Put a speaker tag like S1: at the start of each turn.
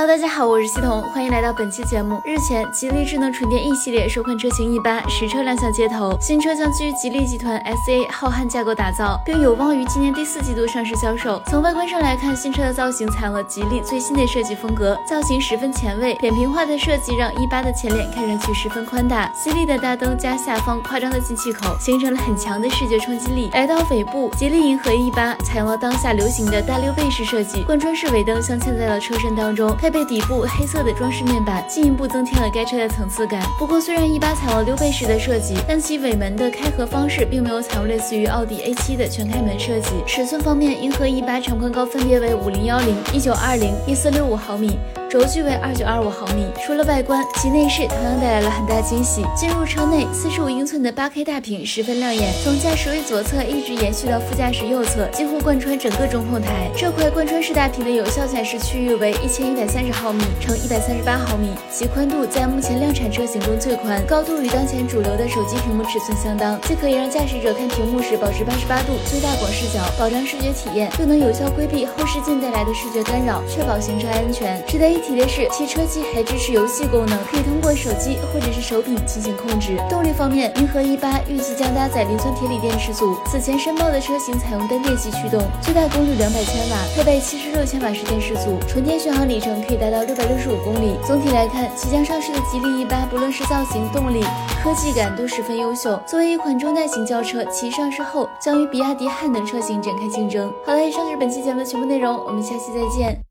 S1: Hello，大家好，我是系统，欢迎来到本期节目。日前，吉利智能纯电 E 系列首款车型 E 八实车亮相街头，新车将基于吉利集团 SA 浩瀚架构打造，并有望于今年第四季度上市销售。从外观上来看，新车的造型采用了吉利最新的设计风格，造型十分前卫，扁平化的设计让 E 八的前脸看上去十分宽大。犀利的大灯加下方夸张的进气口，形成了很强的视觉冲击力。来到尾部，吉利银河 E 八采用了当下流行的大溜背式设计，贯穿式尾灯镶嵌在了车身当中，配背底部黑。色的装饰面板进一步增添了该车的层次感。不过，虽然 E 八采用溜背式的设计，但其尾门的开合方式并没有采用类似于奥迪 A 七的全开门设计。尺寸方面，银河 E 八长宽高分别为五零幺零、一九二零、一四六五毫米。轴距为二九二五毫米。除了外观，其内饰同样带来了很大惊喜。进入车内，四十五英寸的八 K 大屏十分亮眼，从驾驶位左侧一直延续到副驾驶右侧，几乎贯穿整个中控台。这块贯穿式大屏的有效显示区域为一千一百三十毫米乘一百三十八毫米，其宽度在目前量产车型中最宽，高度与当前主流的手机屏幕尺寸相当，既可以让驾驶者看屏幕时保持八十八度最大广视角，保障视觉体验，又能有效规避后视镜带来的视觉干扰，确保行车安全。值得一提的是，其车机还支持游戏功能，可以通过手机或者是手柄进行控制。动力方面，银河 E 八预计将搭载磷酸铁锂电池组。此前申报的车型采用单电机驱动，最大功率两百千瓦，配备七十六千瓦时电池组，纯电续航里程可以达到六百六十五公里。总体来看，即将上市的吉利 E 八，不论是造型、动力、科技感都十分优秀。作为一款中大型轿车，其上市后将与比亚迪汉等车型展开竞争。好了，以上就是本期节目的全部内容，我们下期再见。